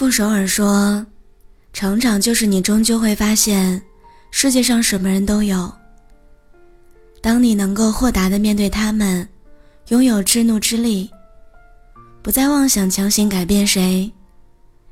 傅首尔说：“成长就是你终究会发现，世界上什么人都有。当你能够豁达的面对他们，拥有制怒之力，不再妄想强行改变谁，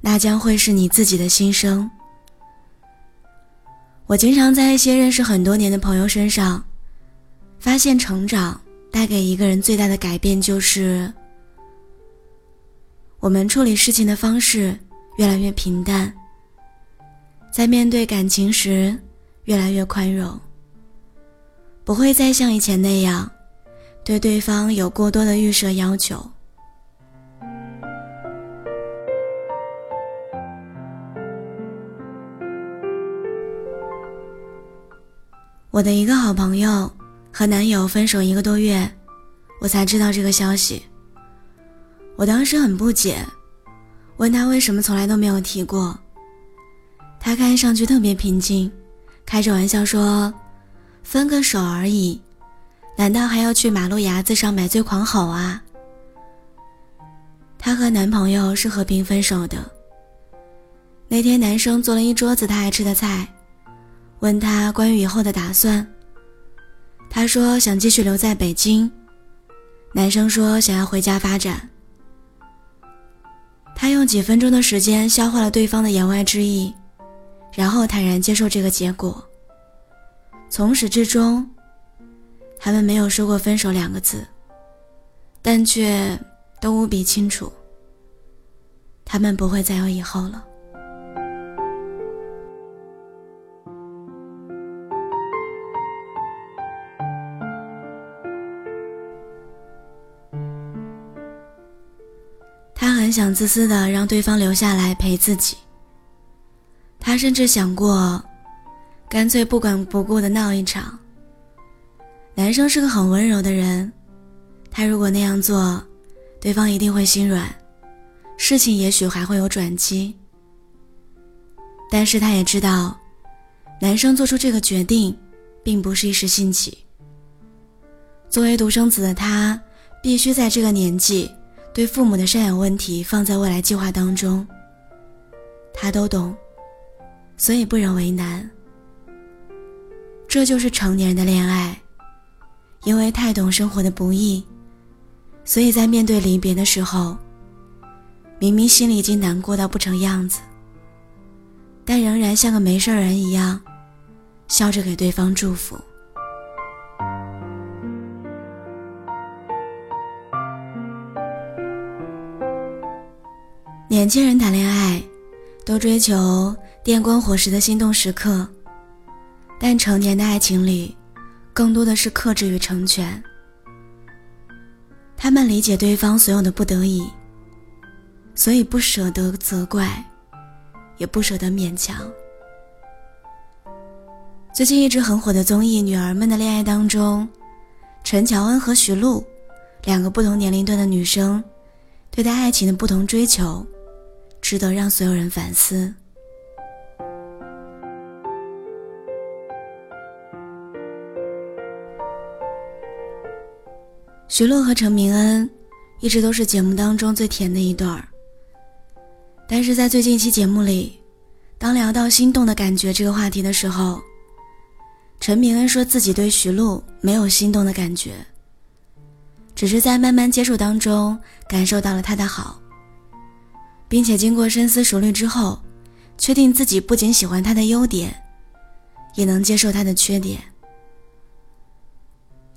那将会是你自己的心声。”我经常在一些认识很多年的朋友身上，发现成长带给一个人最大的改变就是，我们处理事情的方式。越来越平淡，在面对感情时，越来越宽容，不会再像以前那样，对对方有过多的预设要求。我的一个好朋友和男友分手一个多月，我才知道这个消息。我当时很不解。问他为什么从来都没有提过，他看上去特别平静，开着玩笑说：“分个手而已，难道还要去马路牙子上买醉狂吼啊？”她和男朋友是和平分手的。那天男生做了一桌子他爱吃的菜，问他关于以后的打算，他说想继续留在北京，男生说想要回家发展。他用几分钟的时间消化了对方的言外之意，然后坦然接受这个结果。从始至终，他们没有说过分手两个字，但却都无比清楚，他们不会再有以后了。他很想自私的让对方留下来陪自己。他甚至想过，干脆不管不顾的闹一场。男生是个很温柔的人，他如果那样做，对方一定会心软，事情也许还会有转机。但是他也知道，男生做出这个决定，并不是一时兴起。作为独生子的他，必须在这个年纪。对父母的赡养问题放在未来计划当中，他都懂，所以不忍为难。这就是成年人的恋爱，因为太懂生活的不易，所以在面对离别的时候，明明心里已经难过到不成样子，但仍然像个没事人一样，笑着给对方祝福。年轻人谈恋爱，都追求电光火石的心动时刻，但成年的爱情里，更多的是克制与成全。他们理解对方所有的不得已，所以不舍得责怪，也不舍得勉强。最近一直很火的综艺《女儿们的恋爱》当中，陈乔恩和徐璐，两个不同年龄段的女生，对待爱情的不同追求。值得让所有人反思。徐璐和陈明恩一直都是节目当中最甜的一对儿，但是在最近一期节目里，当聊到心动的感觉这个话题的时候，陈明恩说自己对徐璐没有心动的感觉，只是在慢慢接触当中感受到了他的好。并且经过深思熟虑之后，确定自己不仅喜欢他的优点，也能接受他的缺点。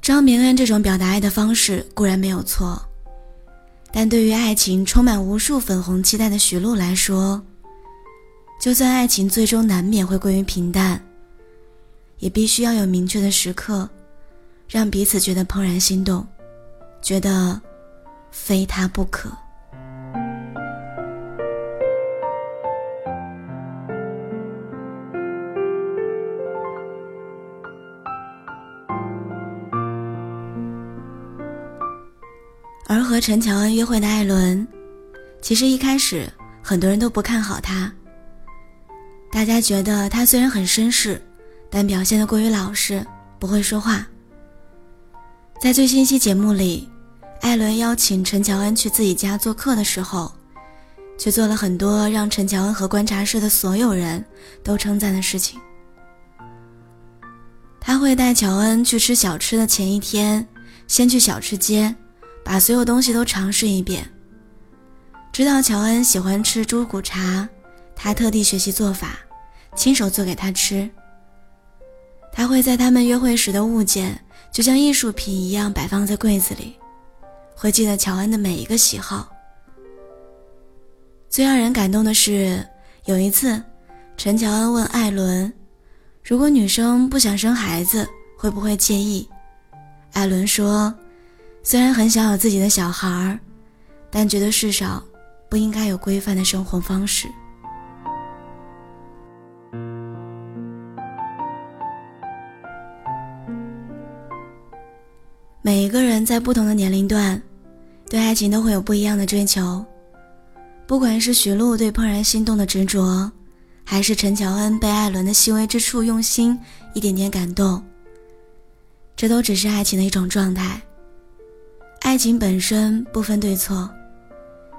张明恩这种表达爱的方式固然没有错，但对于爱情充满无数粉红期待的徐璐来说，就算爱情最终难免会归于平淡，也必须要有明确的时刻，让彼此觉得怦然心动，觉得非他不可。和陈乔恩约会的艾伦，其实一开始很多人都不看好他。大家觉得他虽然很绅士，但表现的过于老实，不会说话。在最新一期节目里，艾伦邀请陈乔恩去自己家做客的时候，却做了很多让陈乔恩和观察室的所有人都称赞的事情。他会带乔恩去吃小吃的前一天，先去小吃街，把所有东西都尝试一遍。知道乔恩喜欢吃猪骨茶，他特地学习做法，亲手做给他吃。他会在他们约会时的物件，就像艺术品一样摆放在柜子里，会记得乔恩的每一个喜好。最让人感动的是，有一次，陈乔恩问艾伦：“如果女生不想生孩子，会不会介意？”艾伦说：“虽然很想有自己的小孩儿，但觉得世上不应该有规范的生活方式。”每一个人在不同的年龄段，对爱情都会有不一样的追求。不管是徐璐对怦然心动的执着，还是陈乔恩被艾伦的细微之处用心一点点感动，这都只是爱情的一种状态。爱情本身不分对错，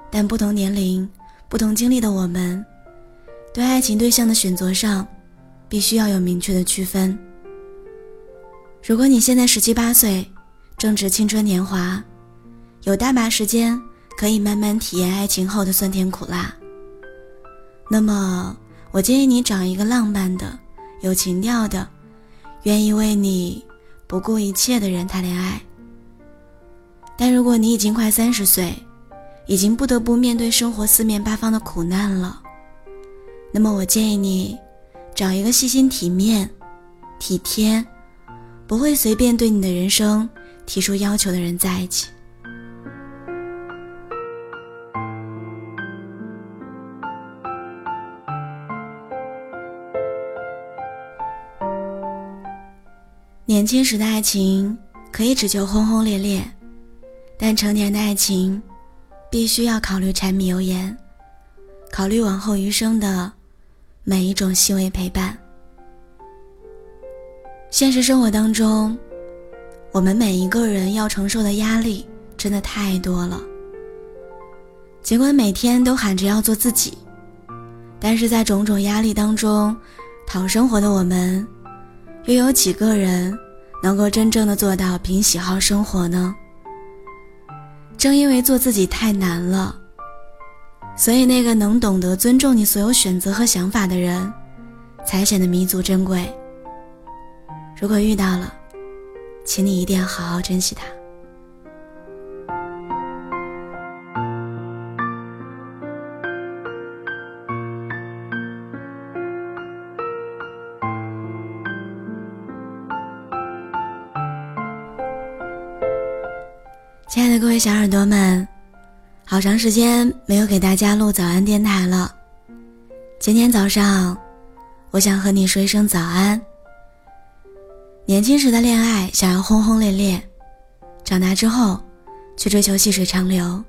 但不同年龄、不同经历的我们，对爱情对象的选择上，必须要有明确的区分。如果你现在十七八岁，正值青春年华，有大把时间可以慢慢体验爱情后的酸甜苦辣。那么，我建议你找一个浪漫的、有情调的、愿意为你不顾一切的人谈恋爱。但如果你已经快三十岁，已经不得不面对生活四面八方的苦难了，那么我建议你找一个细心体面、体贴，不会随便对你的人生。提出要求的人在一起。年轻时的爱情可以只求轰轰烈烈，但成年的爱情必须要考虑柴米油盐，考虑往后余生的每一种细微陪伴。现实生活当中。我们每一个人要承受的压力真的太多了。尽管每天都喊着要做自己，但是在种种压力当中讨生活的我们，又有几个人能够真正的做到凭喜好生活呢？正因为做自己太难了，所以那个能懂得尊重你所有选择和想法的人，才显得弥足珍贵。如果遇到了，请你一定要好好珍惜他。小耳朵们，好长时间没有给大家录早安电台了。今天早上，我想和你说一声早安。年轻时的恋爱想要轰轰烈烈，长大之后，去追求细水长流。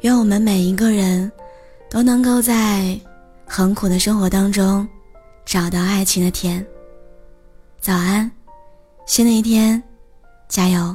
愿我们每一个人，都能够在很苦的生活当中，找到爱情的甜。早安，新的一天，加油！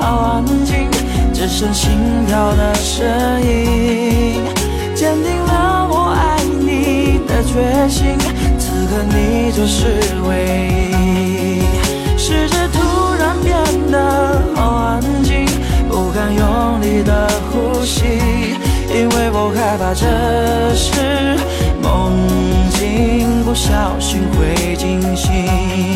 好安静只剩心跳的声音坚定了我爱你的决心此刻你就是唯一世界突然变得好安静不敢用力的呼吸因为我害怕这是梦境不小心会惊醒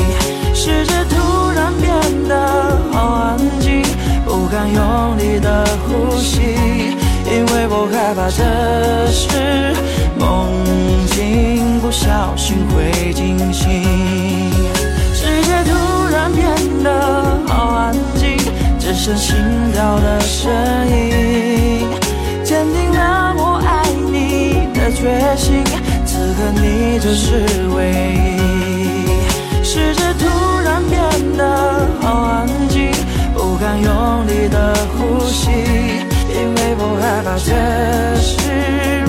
世界突然变得好安静，不敢用力的呼吸，因为我害怕这是梦境，不小心会惊醒。世界突然变得好安静，只剩心跳的声音，坚定了我爱你的决心。此刻你就是唯一。世界突变得好安静，不敢用力的呼吸，因为我害怕这是。